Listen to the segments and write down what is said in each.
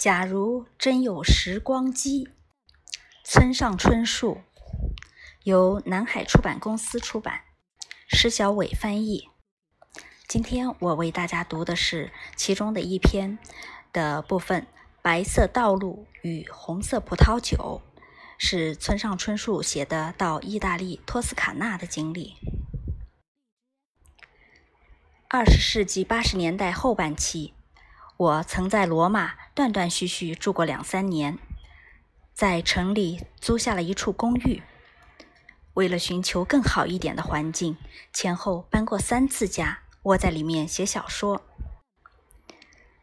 假如真有时光机，村上春树，由南海出版公司出版，施小伟翻译。今天我为大家读的是其中的一篇的部分，《白色道路与红色葡萄酒》，是村上春树写的到意大利托斯卡纳的经历。二十世纪八十年代后半期。我曾在罗马断断续续住过两三年，在城里租下了一处公寓。为了寻求更好一点的环境，前后搬过三次家，窝在里面写小说。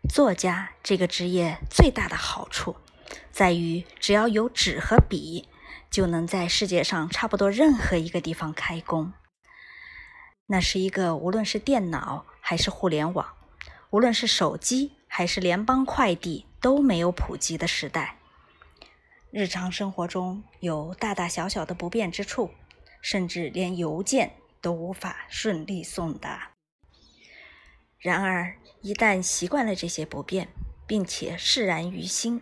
作家这个职业最大的好处，在于只要有纸和笔，就能在世界上差不多任何一个地方开工。那是一个无论是电脑还是互联网，无论是手机。还是联邦快递都没有普及的时代，日常生活中有大大小小的不便之处，甚至连邮件都无法顺利送达。然而，一旦习惯了这些不便，并且释然于心，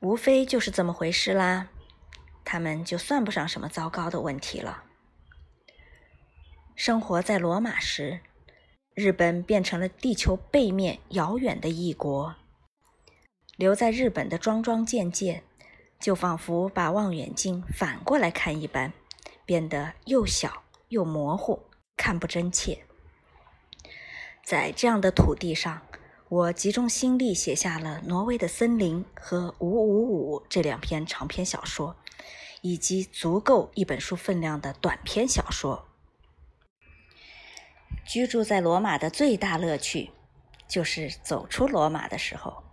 无非就是这么回事啦，他们就算不上什么糟糕的问题了。生活在罗马时。日本变成了地球背面遥远的异国，留在日本的桩桩件件，就仿佛把望远镜反过来看一般，变得又小又模糊，看不真切。在这样的土地上，我集中心力写下了《挪威的森林》和《五五五》这两篇长篇小说，以及足够一本书分量的短篇小说。居住在罗马的最大乐趣，就是走出罗马的时候。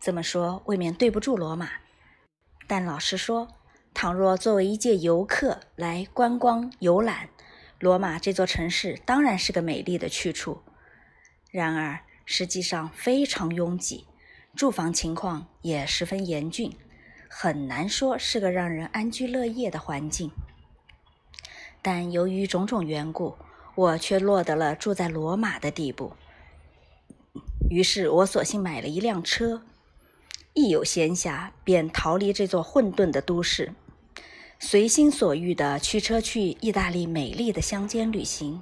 这么说未免对不住罗马，但老实说，倘若作为一介游客来观光游览，罗马这座城市当然是个美丽的去处。然而，实际上非常拥挤，住房情况也十分严峻，很难说是个让人安居乐业的环境。但由于种种缘故，我却落得了住在罗马的地步，于是我索性买了一辆车，一有闲暇便逃离这座混沌的都市，随心所欲地驱车去意大利美丽的乡间旅行，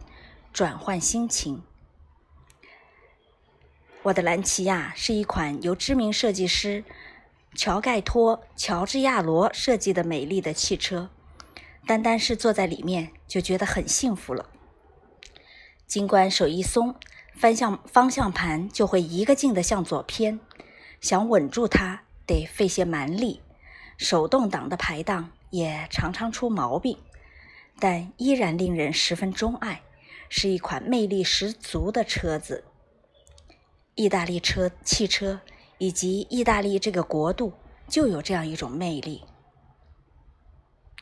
转换心情。我的兰奇亚是一款由知名设计师乔盖托·乔治亚罗设计的美丽的汽车，单单是坐在里面就觉得很幸福了。尽管手一松，方向方向盘就会一个劲地向左偏，想稳住它得费些蛮力。手动挡的排档也常常出毛病，但依然令人十分钟爱，是一款魅力十足的车子。意大利车汽车以及意大利这个国度就有这样一种魅力。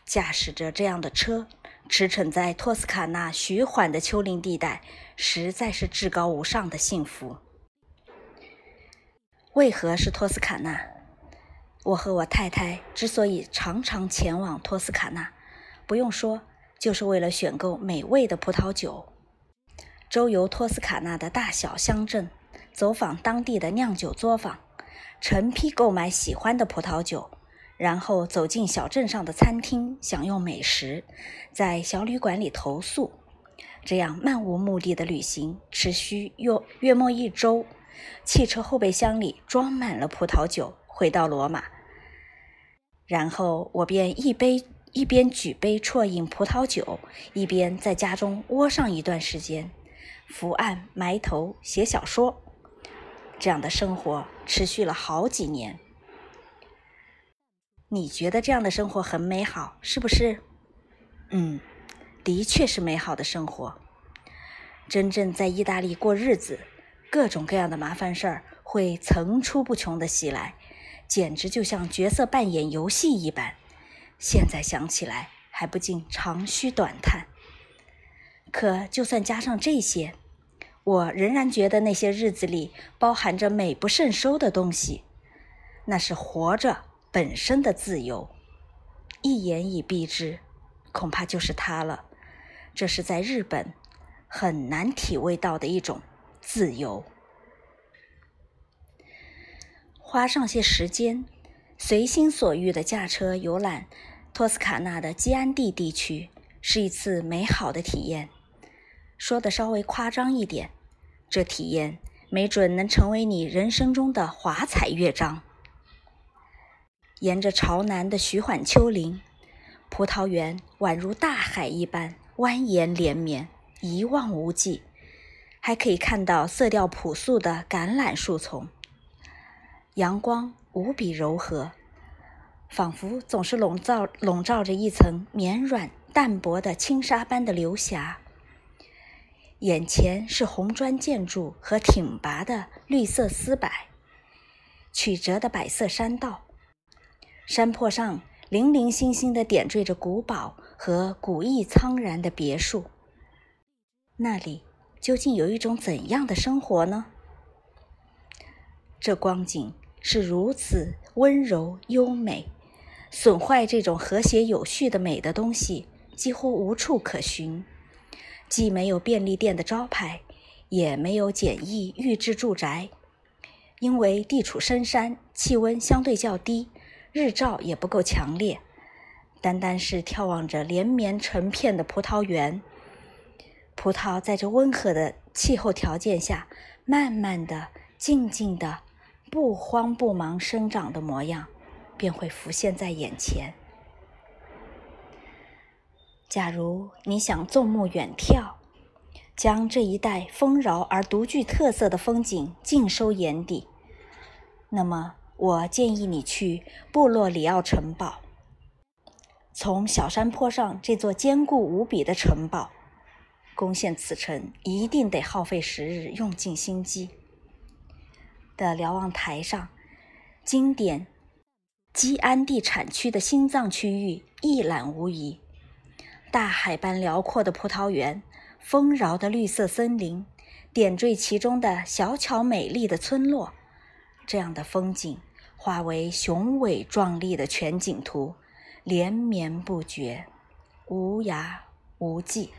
驾驶着这样的车。驰骋在托斯卡纳徐缓的丘陵地带，实在是至高无上的幸福。为何是托斯卡纳？我和我太太之所以常常前往托斯卡纳，不用说，就是为了选购美味的葡萄酒。周游托斯卡纳的大小乡镇，走访当地的酿酒作坊，成批购买喜欢的葡萄酒。然后走进小镇上的餐厅，享用美食，在小旅馆里投宿，这样漫无目的的旅行持续约约莫一周。汽车后备箱里装满了葡萄酒，回到罗马，然后我便一杯一边举杯啜饮葡萄酒，一边在家中窝上一段时间，伏案埋头写小说。这样的生活持续了好几年。你觉得这样的生活很美好，是不是？嗯，的确是美好的生活。真正在意大利过日子，各种各样的麻烦事儿会层出不穷的袭来，简直就像角色扮演游戏一般。现在想起来，还不禁长吁短叹。可就算加上这些，我仍然觉得那些日子里包含着美不胜收的东西，那是活着。本身的自由，一言以蔽之，恐怕就是它了。这是在日本很难体味到的一种自由。花上些时间，随心所欲的驾车游览托斯卡纳的基安蒂地区，是一次美好的体验。说的稍微夸张一点，这体验没准能成为你人生中的华彩乐章。沿着朝南的徐缓丘陵，葡萄园宛如大海一般蜿蜒连绵，一望无际，还可以看到色调朴素的橄榄树丛。阳光无比柔和，仿佛总是笼罩笼罩着一层绵软淡薄的轻纱般的流霞。眼前是红砖建筑和挺拔的绿色丝柏，曲折的白色山道，山坡上零零星星地点缀着古堡和古意苍然的别墅。那里究竟有一种怎样的生活呢？这光景。是如此温柔优美，损坏这种和谐有序的美的东西几乎无处可寻。既没有便利店的招牌，也没有简易预制住宅，因为地处深山，气温相对较低，日照也不够强烈。单单是眺望着连绵成片的葡萄园，葡萄在这温和的气候条件下，慢慢的、静静的。不慌不忙生长的模样，便会浮现在眼前。假如你想纵目远眺，将这一带丰饶而独具特色的风景尽收眼底，那么我建议你去布洛里奥城堡。从小山坡上这座坚固无比的城堡，攻陷此城一定得耗费时日，用尽心机。的瞭望台上，经典基安地产区的心脏区域一览无遗。大海般辽阔的葡萄园，丰饶的绿色森林，点缀其中的小巧美丽的村落，这样的风景化为雄伟壮丽的全景图，连绵不绝，无涯无际。